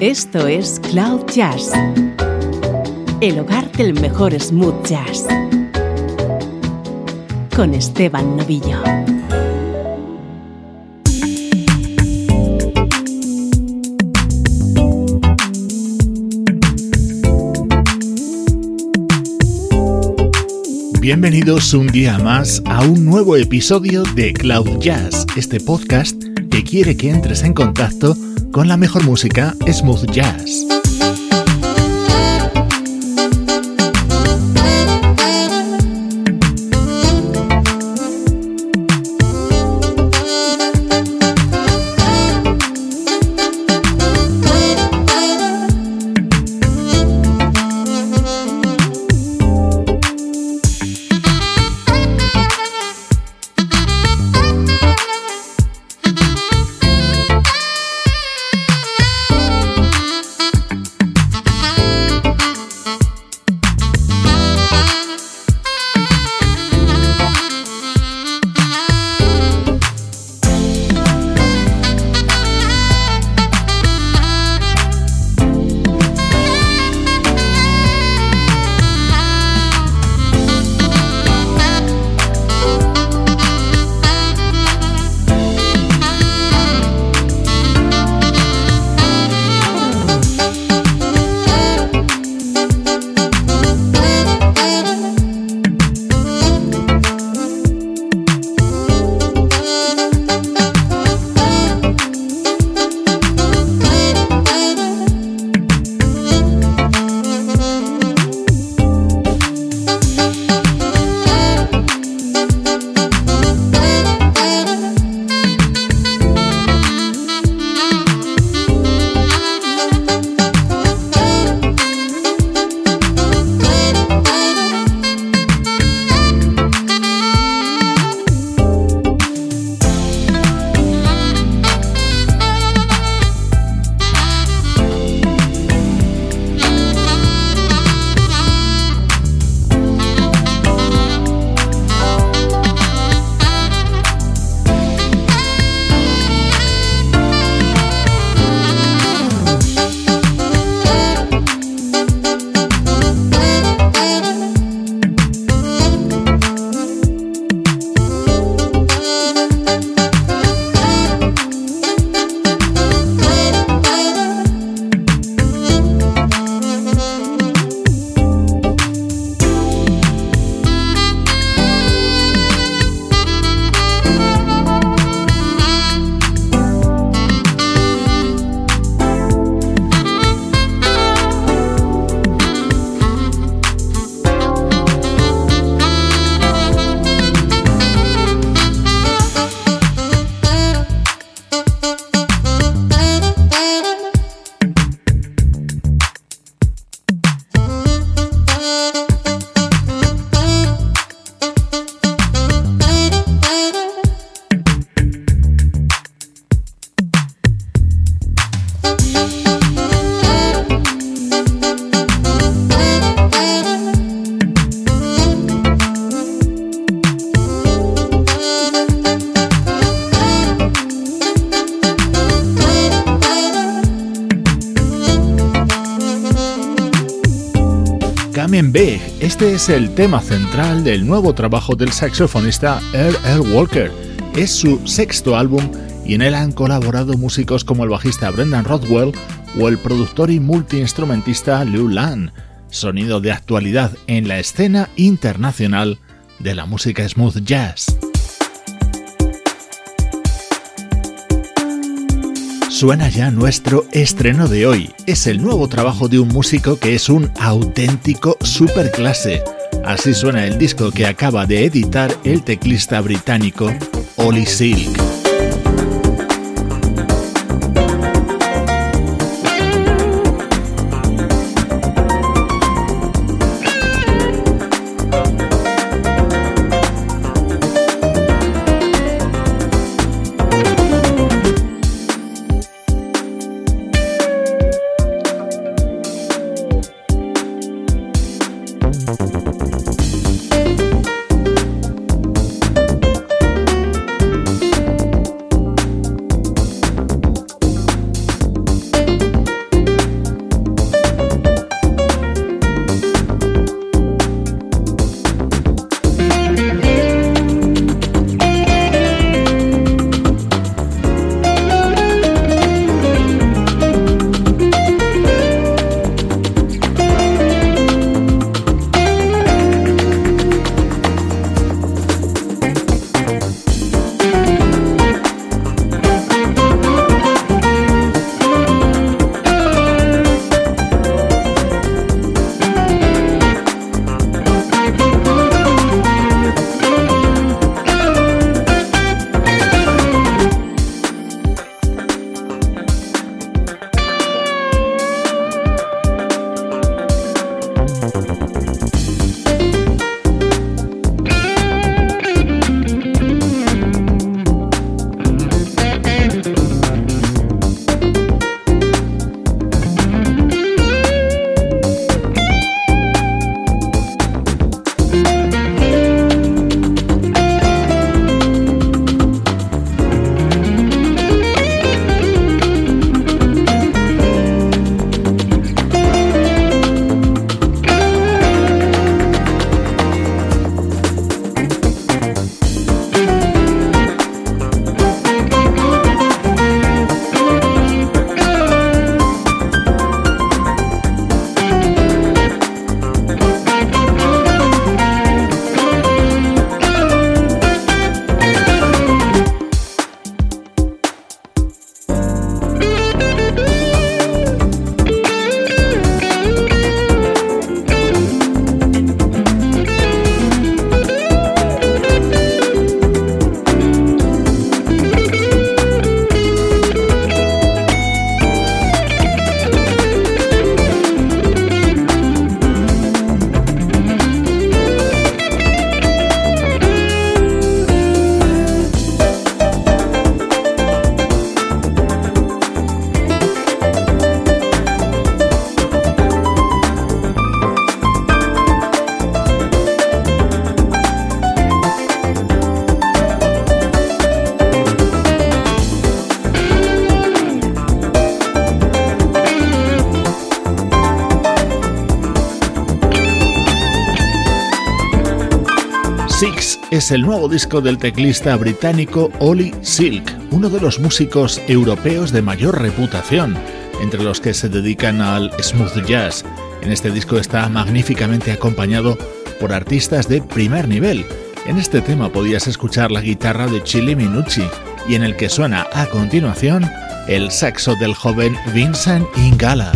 Esto es Cloud Jazz, el hogar del mejor smooth jazz, con Esteban Novillo. Bienvenidos un día más a un nuevo episodio de Cloud Jazz, este podcast que quiere que entres en contacto con la mejor música smooth jazz. Este es el tema central del nuevo trabajo del saxofonista Earl. Walker. Es su sexto álbum y en él han colaborado músicos como el bajista Brendan Rothwell o el productor y multiinstrumentista Lou Lan. Sonido de actualidad en la escena internacional de la música smooth jazz. Suena ya nuestro estreno de hoy. Es el nuevo trabajo de un músico que es un auténtico superclase. Así suena el disco que acaba de editar el teclista británico Ollie Silk. El nuevo disco del teclista británico Ollie Silk, uno de los músicos europeos de mayor reputación, entre los que se dedican al smooth jazz. En este disco está magníficamente acompañado por artistas de primer nivel. En este tema podías escuchar la guitarra de Chili Minucci y en el que suena a continuación el saxo del joven Vincent Ingala.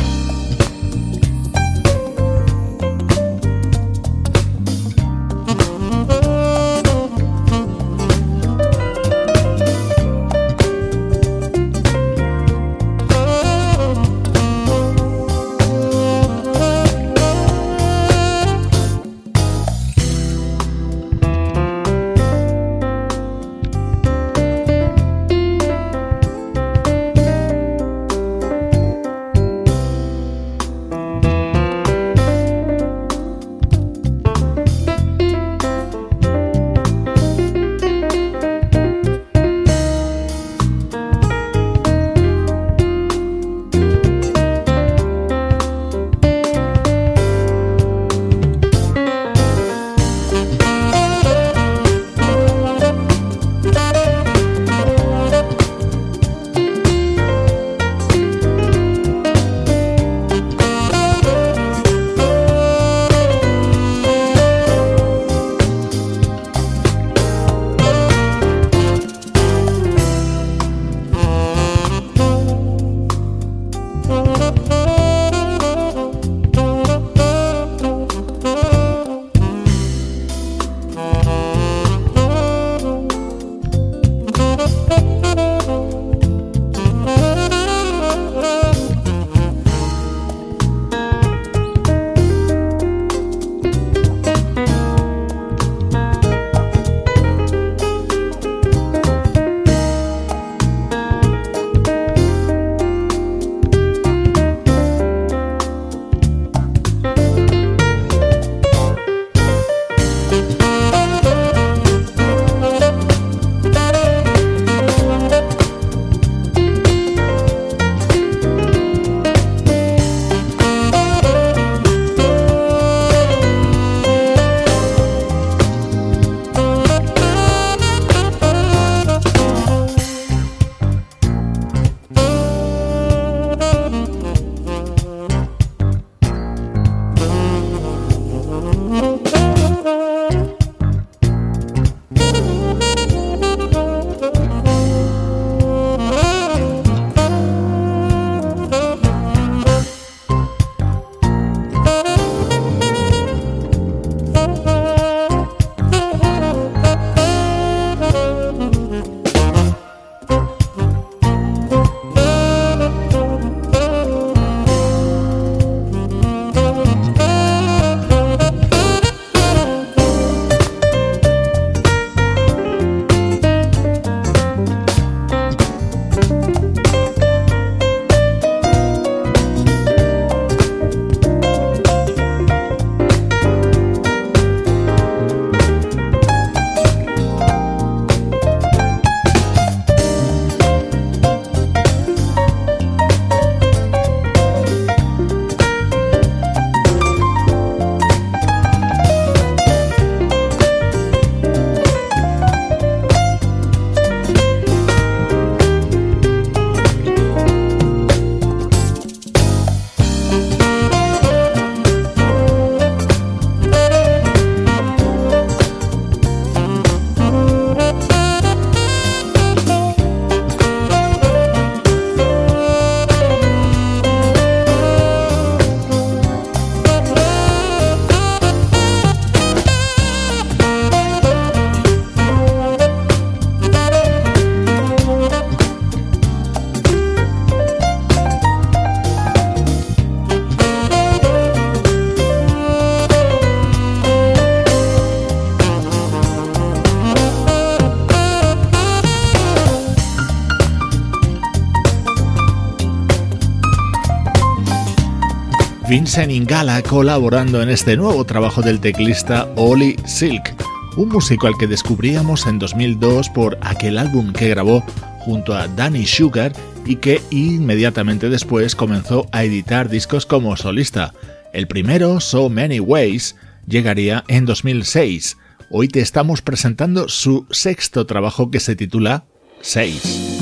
Vincent Ingala colaborando en este nuevo trabajo del teclista Oli Silk, un músico al que descubríamos en 2002 por aquel álbum que grabó junto a Danny Sugar y que inmediatamente después comenzó a editar discos como solista. El primero, So Many Ways, llegaría en 2006, hoy te estamos presentando su sexto trabajo que se titula 6.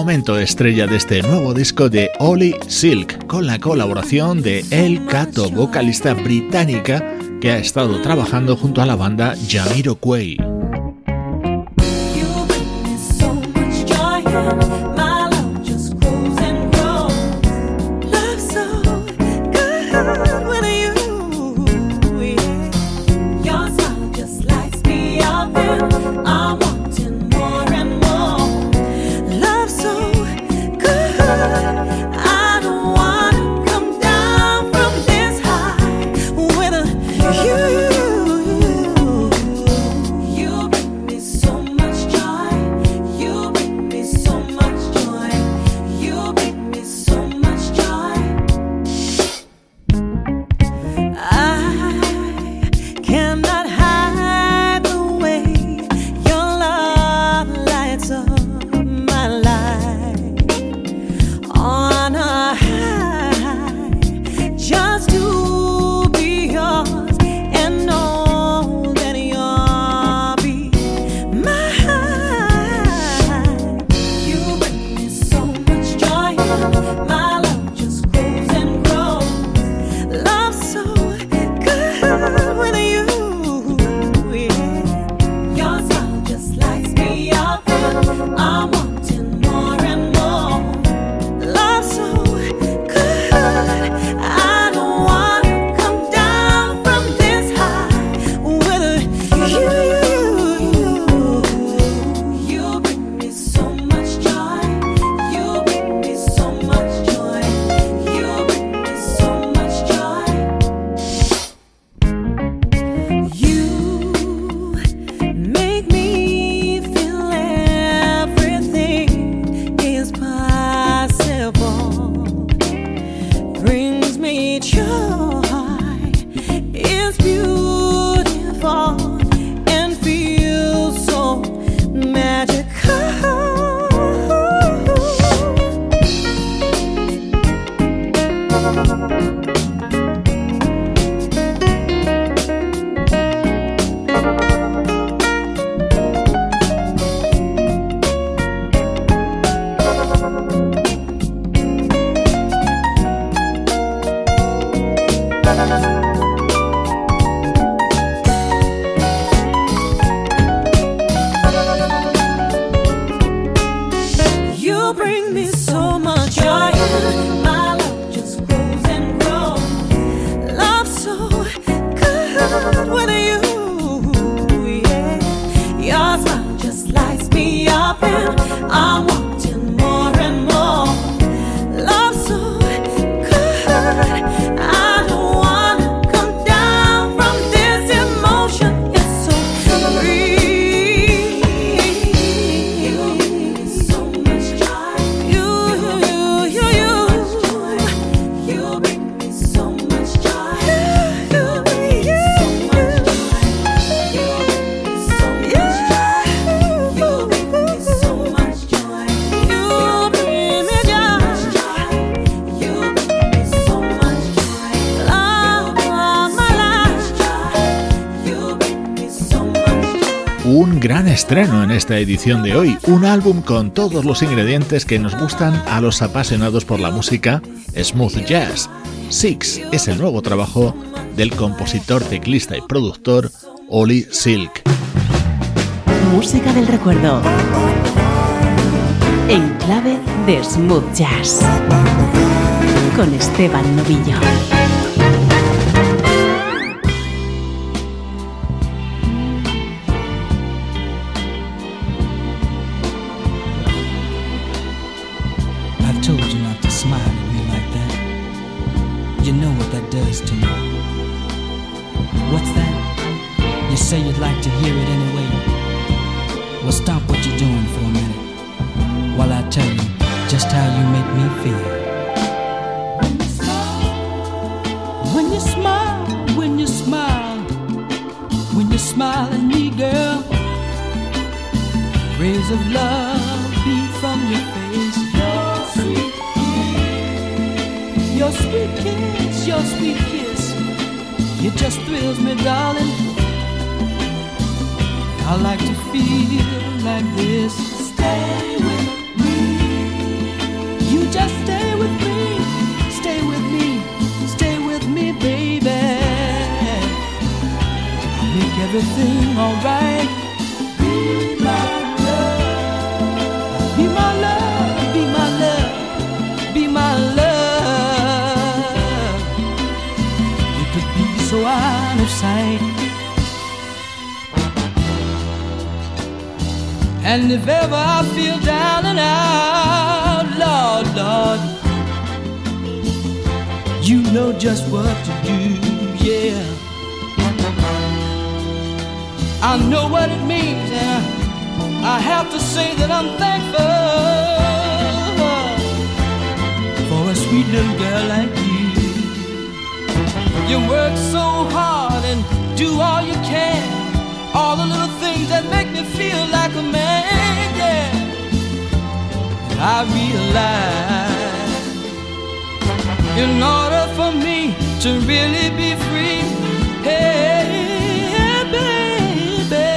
Momento estrella de este nuevo disco de Ollie Silk, con la colaboración de El Cato, vocalista británica que ha estado trabajando junto a la banda Jamiroquai. my estreno en esta edición de hoy, un álbum con todos los ingredientes que nos gustan a los apasionados por la música smooth jazz. Six es el nuevo trabajo del compositor, teclista y productor Oli Silk. Música del recuerdo. En clave de smooth jazz. Con Esteban Novillo. It just thrills me, darling. I like to feel like this. Stay with me. You just stay with me, stay with me, stay with me, baby. I'll make everything alright. And if ever I feel down and out, Lord, Lord, you know just what to do, yeah. I know what it means, and I have to say that I'm thankful for a sweet little girl like you. You work so hard and do all you can. All the little things that make me feel I realize in order for me to really be free, hey, baby,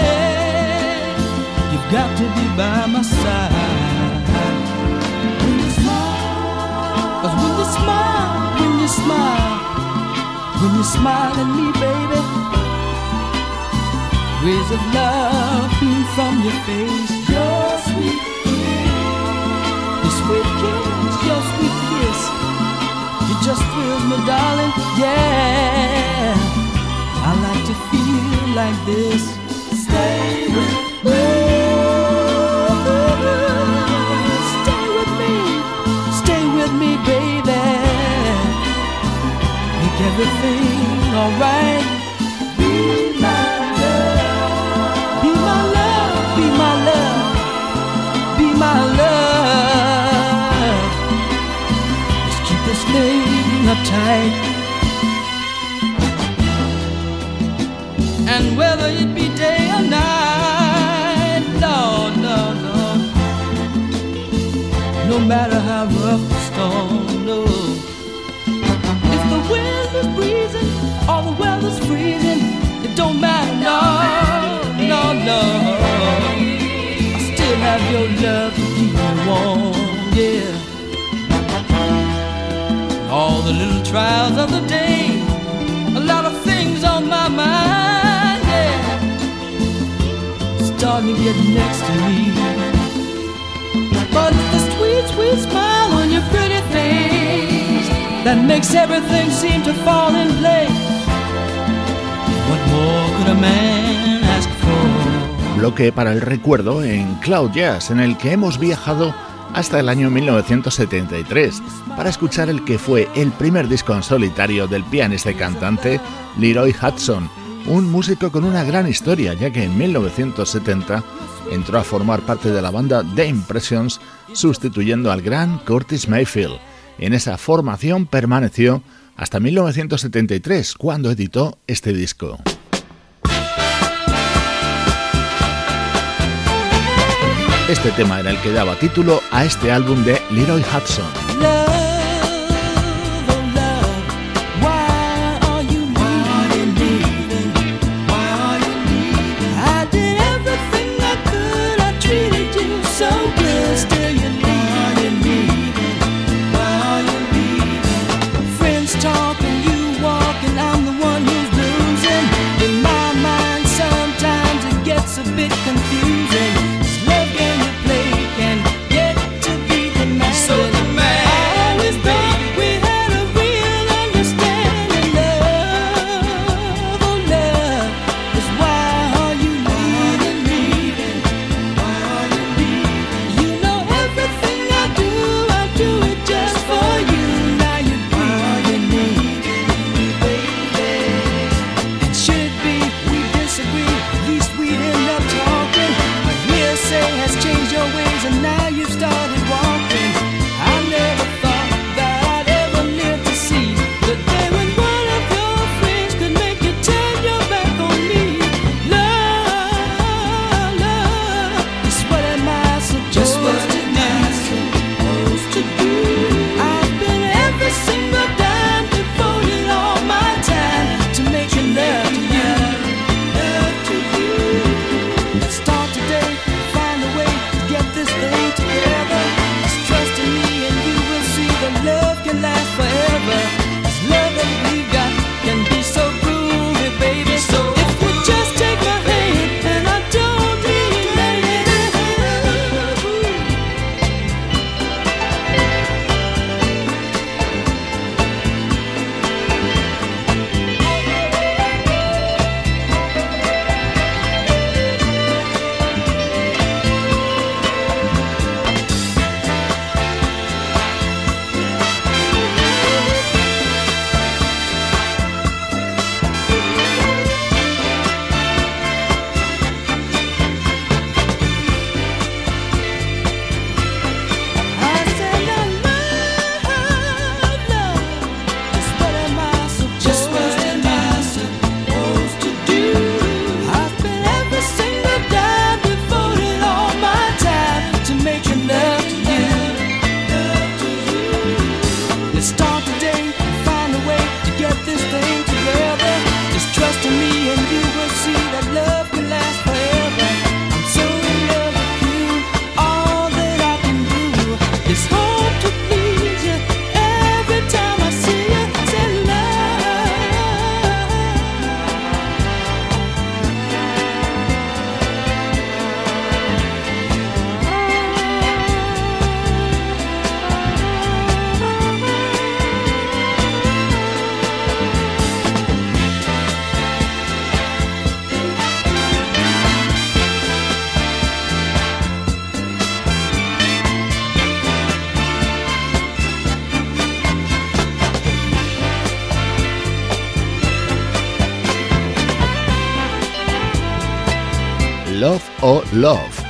you've got to be by my side. When you smile, cause when you smile, when you smile. When you smile at me, baby, rays of love beam from your face. Sweet kiss, your sweet kiss, it just thrills me, darling. Yeah, I like to feel like this. Stay with me. Stay with me, stay with me, baby Make everything alright. Be my love, be my love, be my love, be my love. Whether it be day or night, Lord, Lord, Lord, no matter how rough the storm, no If the wind is breezing or the weather's freezing, it don't matter, no, no, no. I still have your love to keep me warm, yeah. All the little trials of the Bloque para el recuerdo en Cloud Jazz, en el que hemos viajado hasta el año 1973 para escuchar el que fue el primer disco en solitario del pianista y cantante Leroy Hudson, un músico con una gran historia, ya que en 1970 entró a formar parte de la banda The Impressions, sustituyendo al gran Curtis Mayfield. En esa formación permaneció hasta 1973, cuando editó este disco. Este tema era el que daba título a este álbum de Leroy Hudson.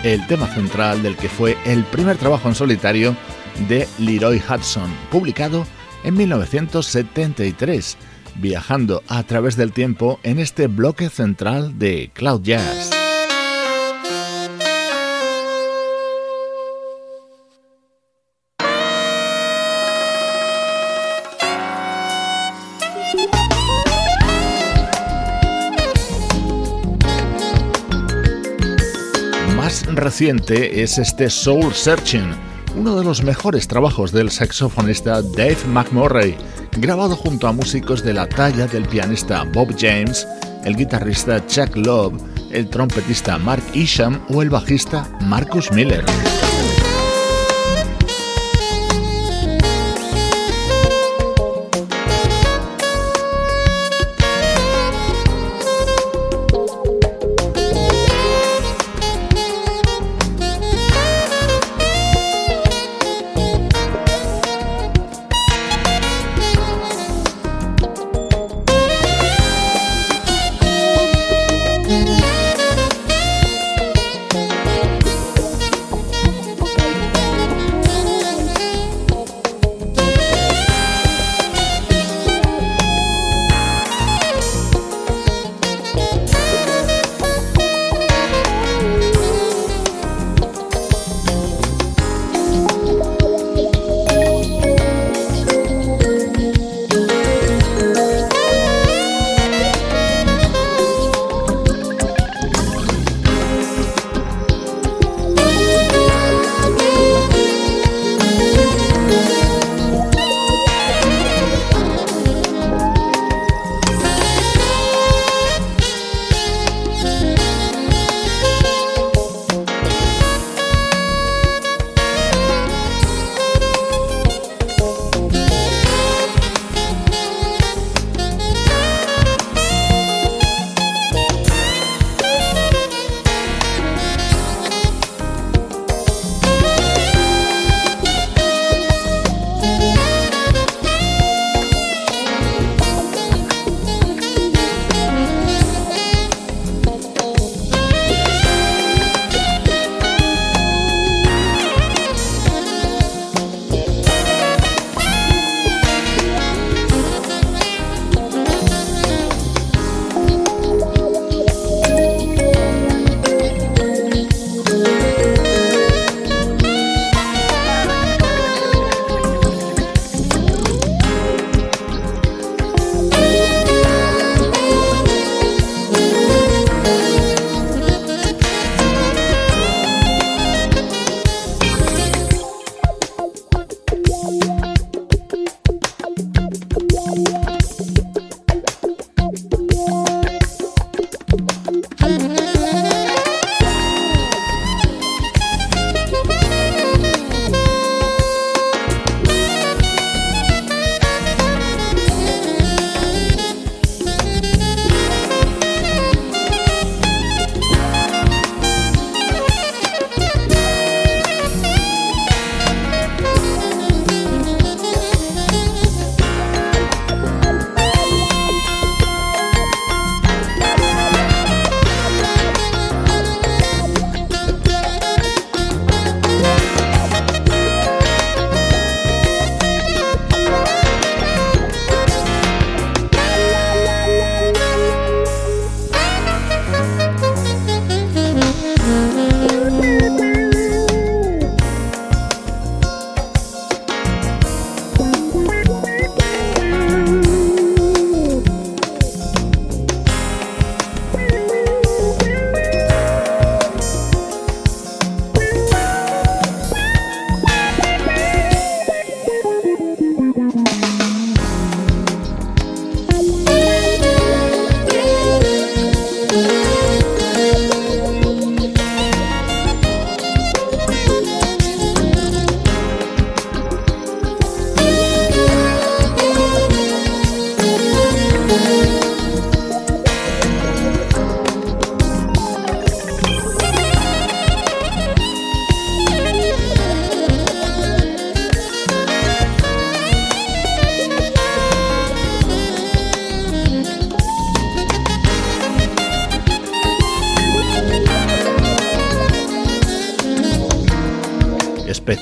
El tema central del que fue el primer trabajo en solitario de Leroy Hudson, publicado en 1973, viajando a través del tiempo en este bloque central de Cloud Jazz. Reciente es este Soul Searching, uno de los mejores trabajos del saxofonista Dave McMurray, grabado junto a músicos de la talla del pianista Bob James, el guitarrista Chuck Love, el trompetista Mark Isham o el bajista Marcus Miller.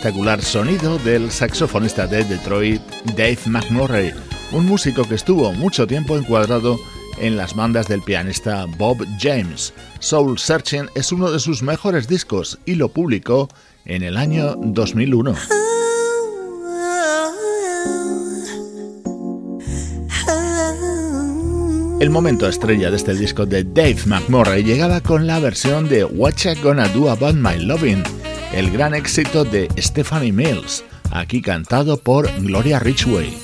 espectacular sonido del saxofonista de Detroit, Dave McMurray, un músico que estuvo mucho tiempo encuadrado en las bandas del pianista Bob James. Soul Searching es uno de sus mejores discos y lo publicó en el año 2001. El momento estrella de este disco de Dave McMurray llegaba con la versión de Whatcha Gonna Do About My Lovin', el gran éxito de Stephanie Mills, aquí cantado por Gloria Richway.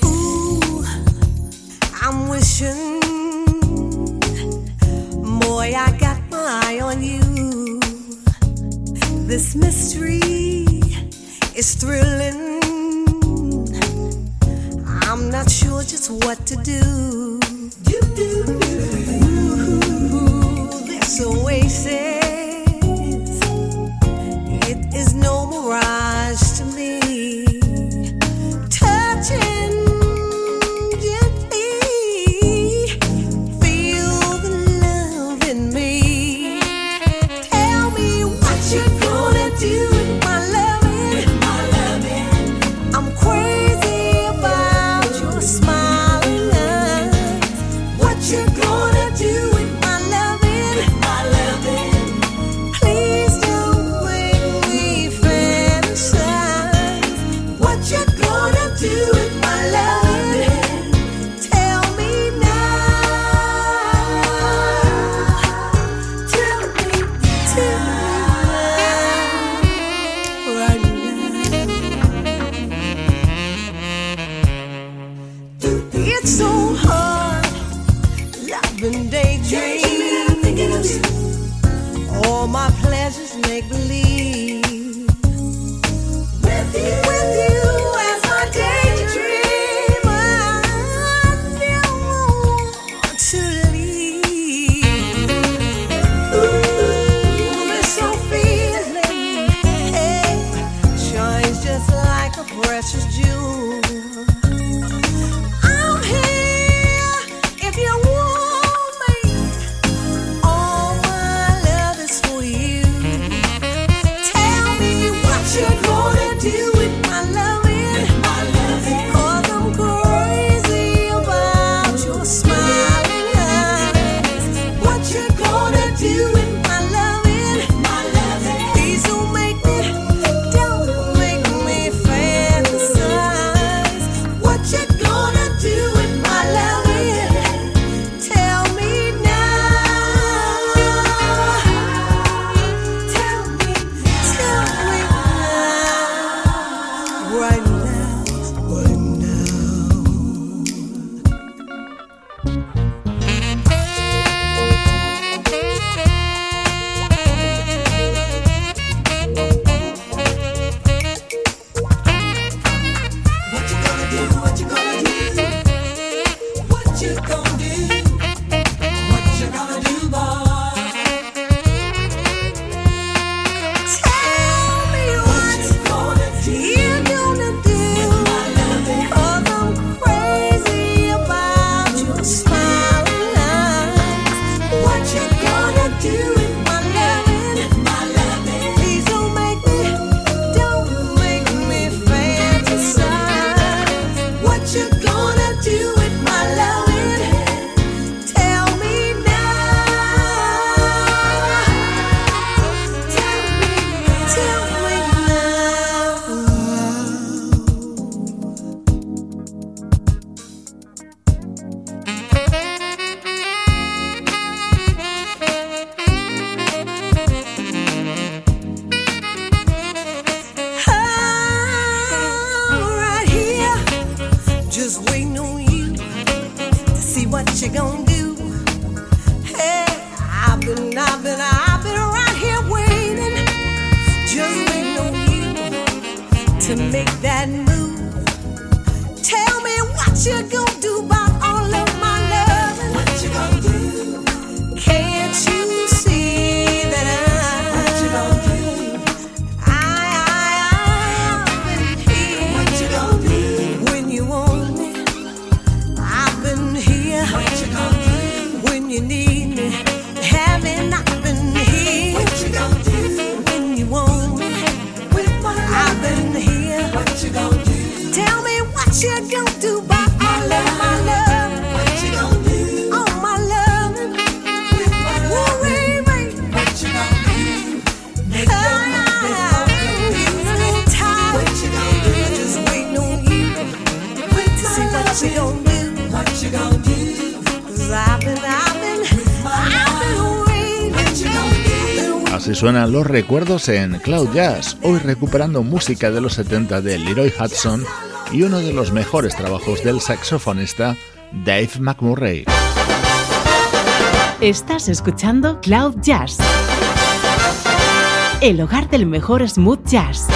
Recuerdos en Cloud Jazz, hoy recuperando música de los 70 de Leroy Hudson y uno de los mejores trabajos del saxofonista Dave McMurray. Estás escuchando Cloud Jazz, el hogar del mejor smooth jazz.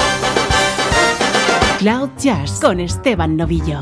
Cloud Jazz con Esteban Novillo.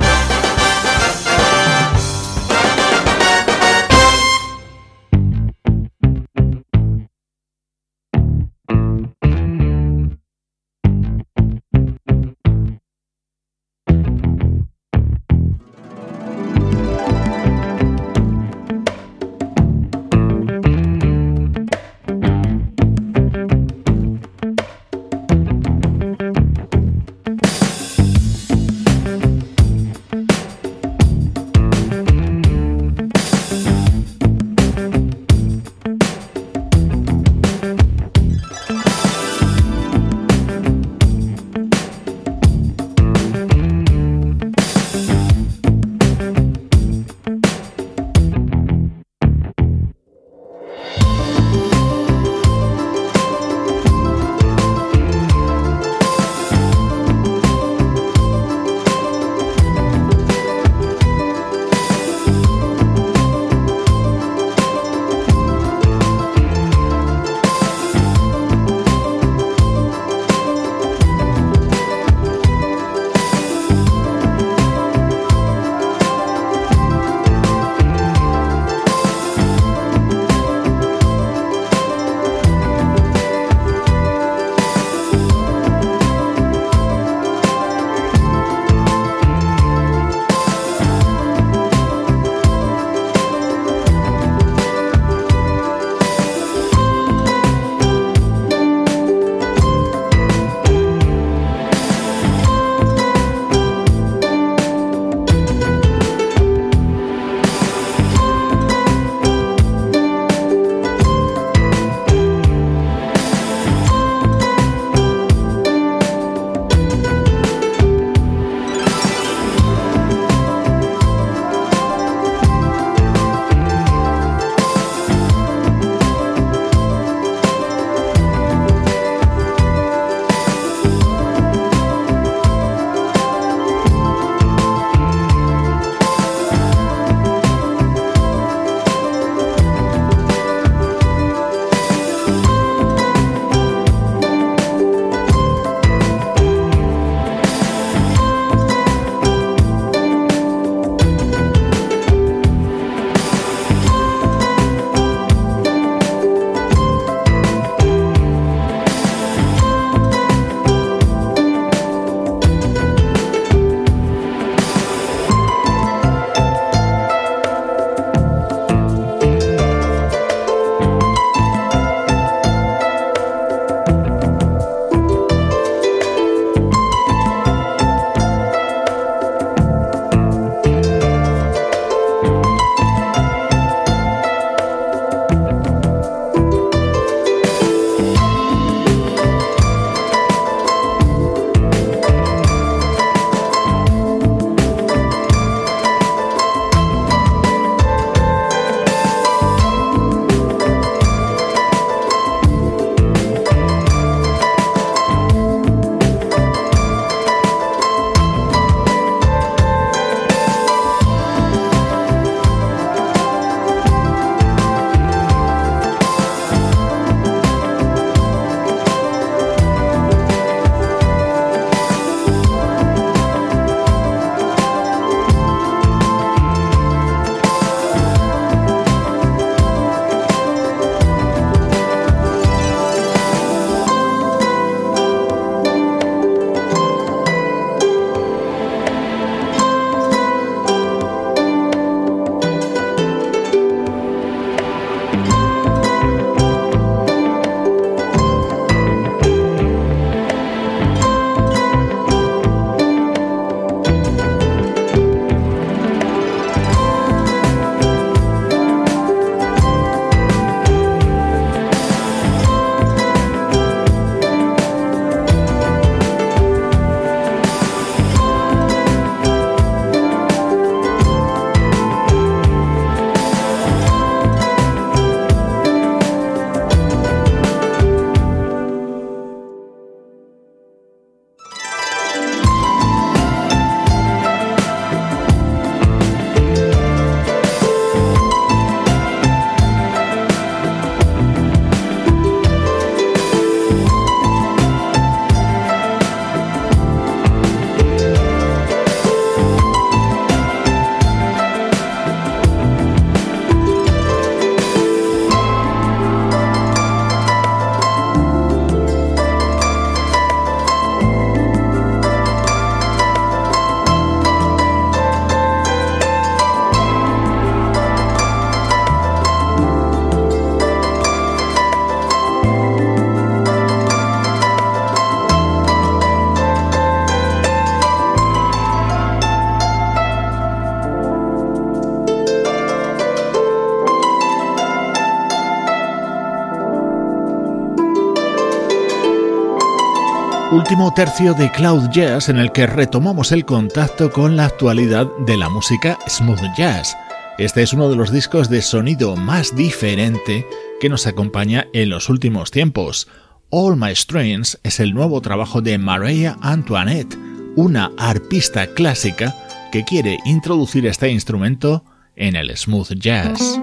Último tercio de Cloud Jazz en el que retomamos el contacto con la actualidad de la música smooth jazz. Este es uno de los discos de sonido más diferente que nos acompaña en los últimos tiempos. All My Strings es el nuevo trabajo de Maria Antoinette, una arpista clásica que quiere introducir este instrumento en el smooth jazz.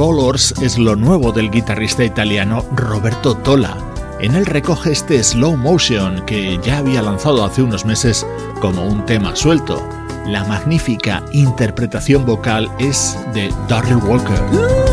Colors es lo nuevo del guitarrista italiano Roberto Tola. En él recoge este slow motion que ya había lanzado hace unos meses como un tema suelto. La magnífica interpretación vocal es de Darryl Walker.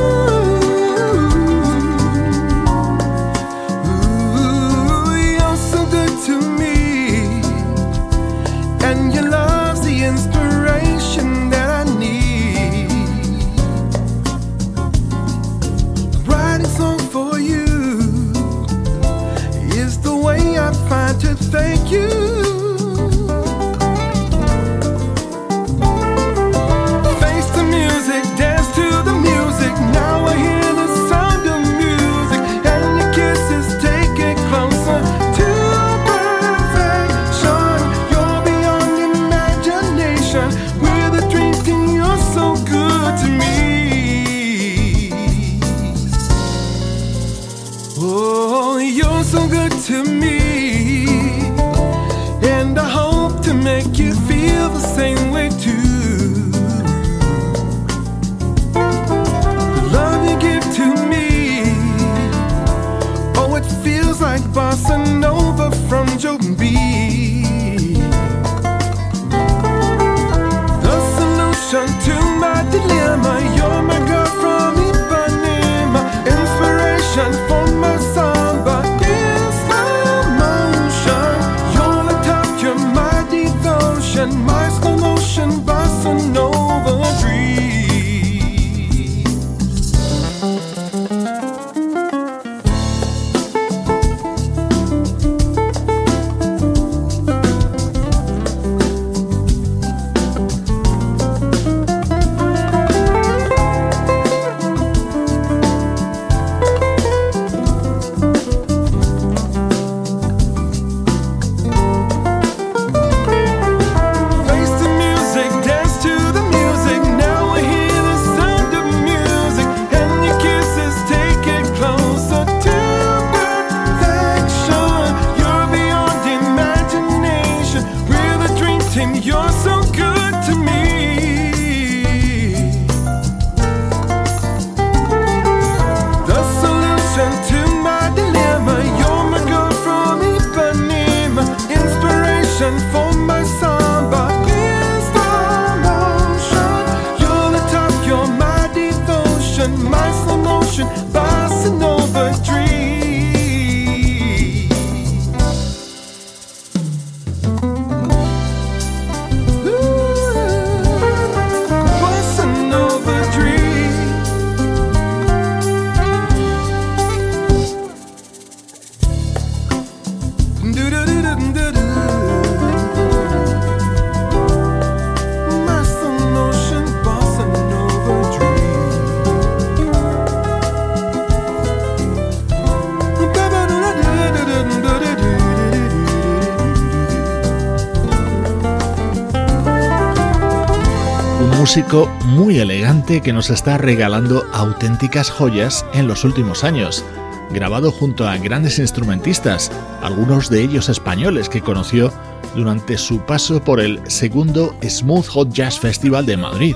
Músico muy elegante que nos está regalando auténticas joyas en los últimos años, grabado junto a grandes instrumentistas, algunos de ellos españoles que conoció durante su paso por el segundo Smooth Hot Jazz Festival de Madrid.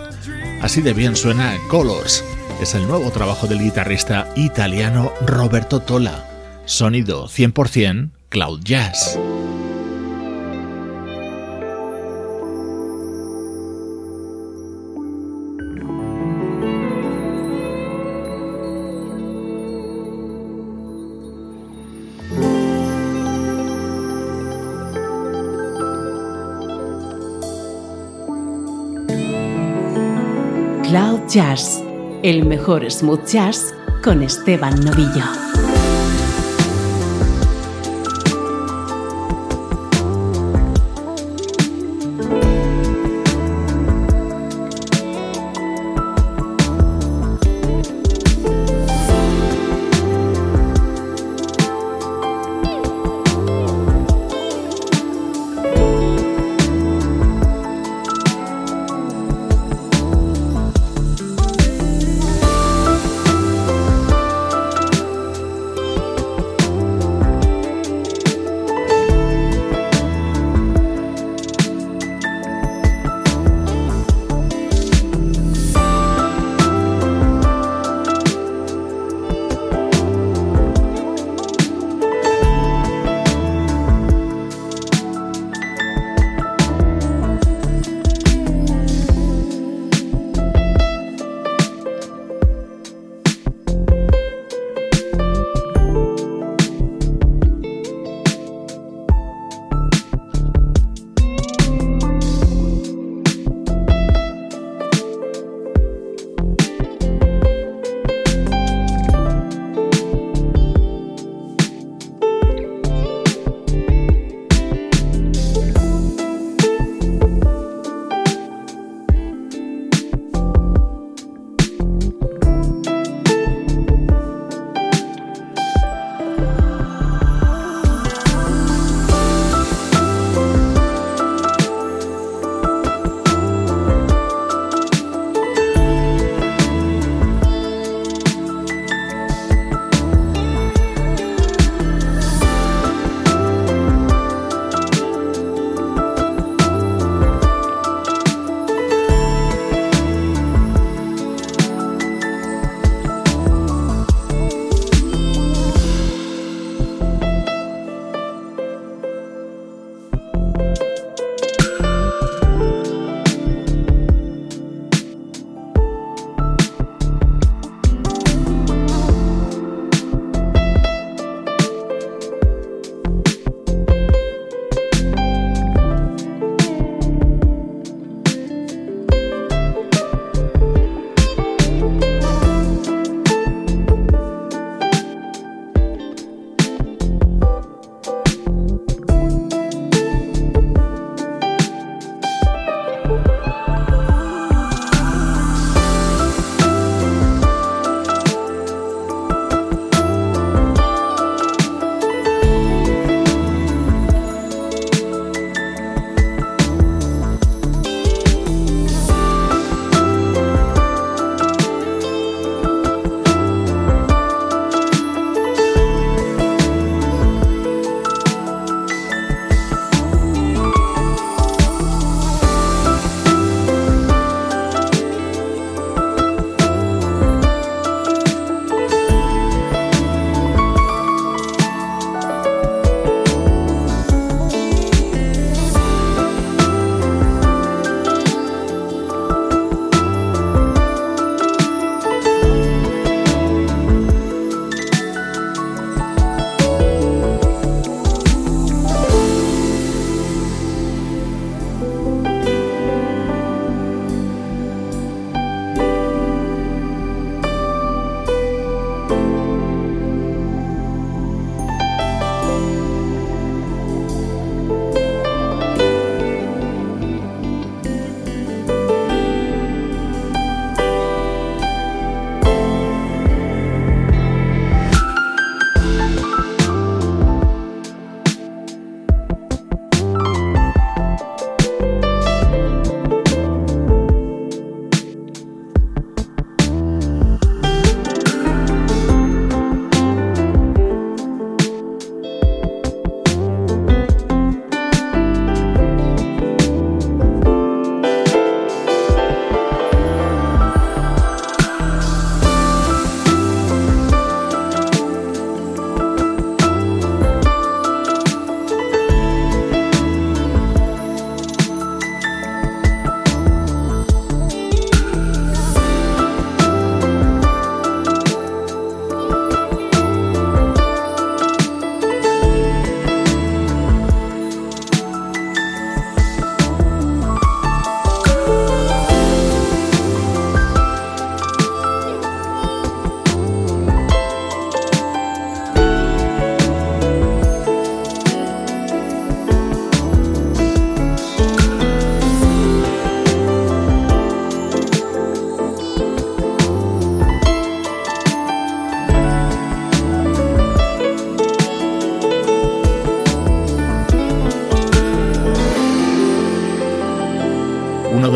Así de bien suena Colors, es el nuevo trabajo del guitarrista italiano Roberto Tola, sonido 100% Cloud Jazz. Jazz, el mejor smooth jazz con Esteban Novillo.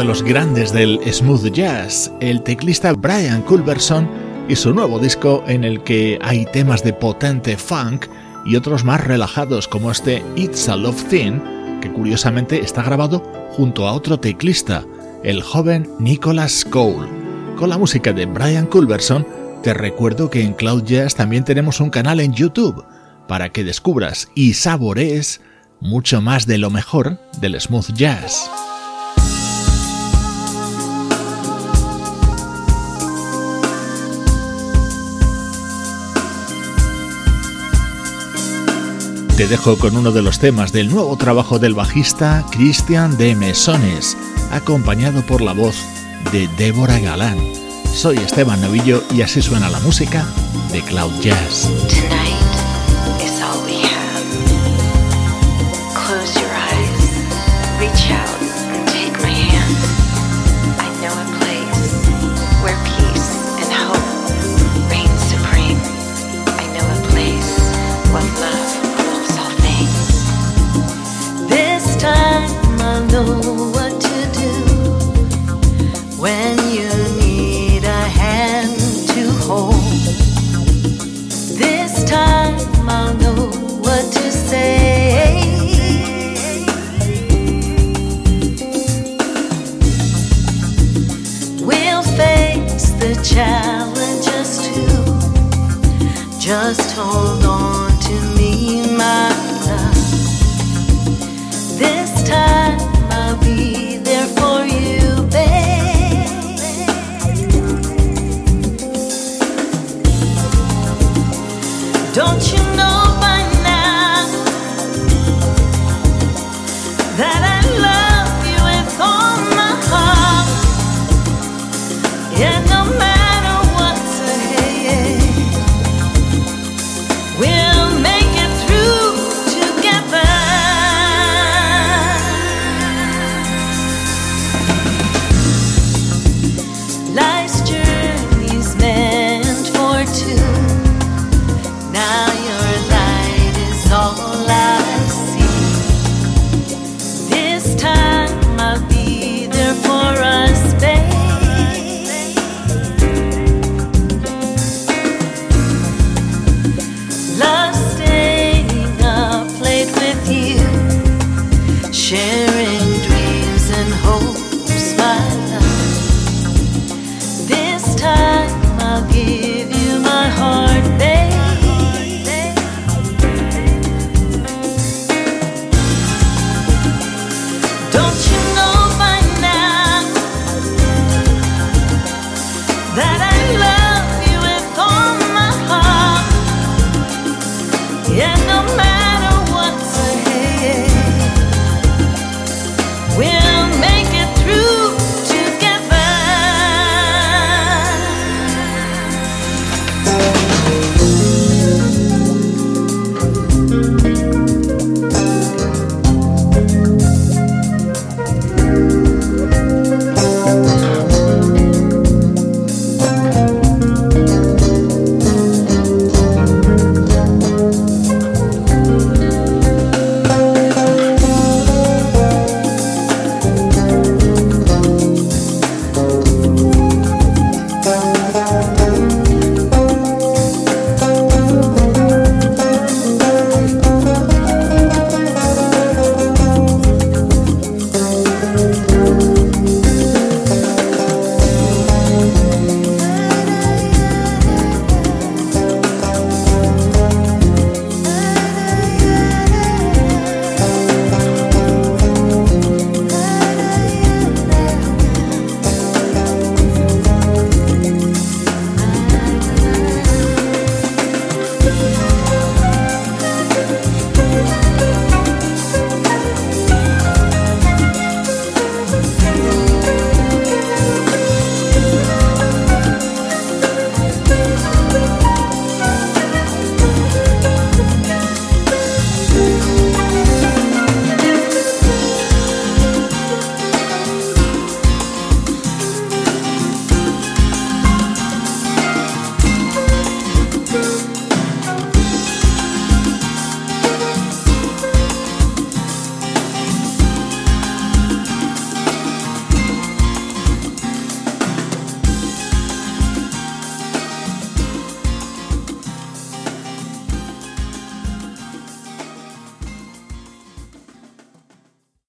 Los grandes del smooth jazz, el teclista Brian Culberson y su nuevo disco en el que hay temas de potente funk y otros más relajados como este It's a Love Thing, que curiosamente está grabado junto a otro teclista, el joven Nicholas Cole. Con la música de Brian Culberson, te recuerdo que en Cloud Jazz también tenemos un canal en YouTube para que descubras y saborees mucho más de lo mejor del smooth jazz. Te dejo con uno de los temas del nuevo trabajo del bajista Christian de Mesones, acompañado por la voz de Débora Galán. Soy Esteban Novillo y así suena la música de Cloud Jazz. home.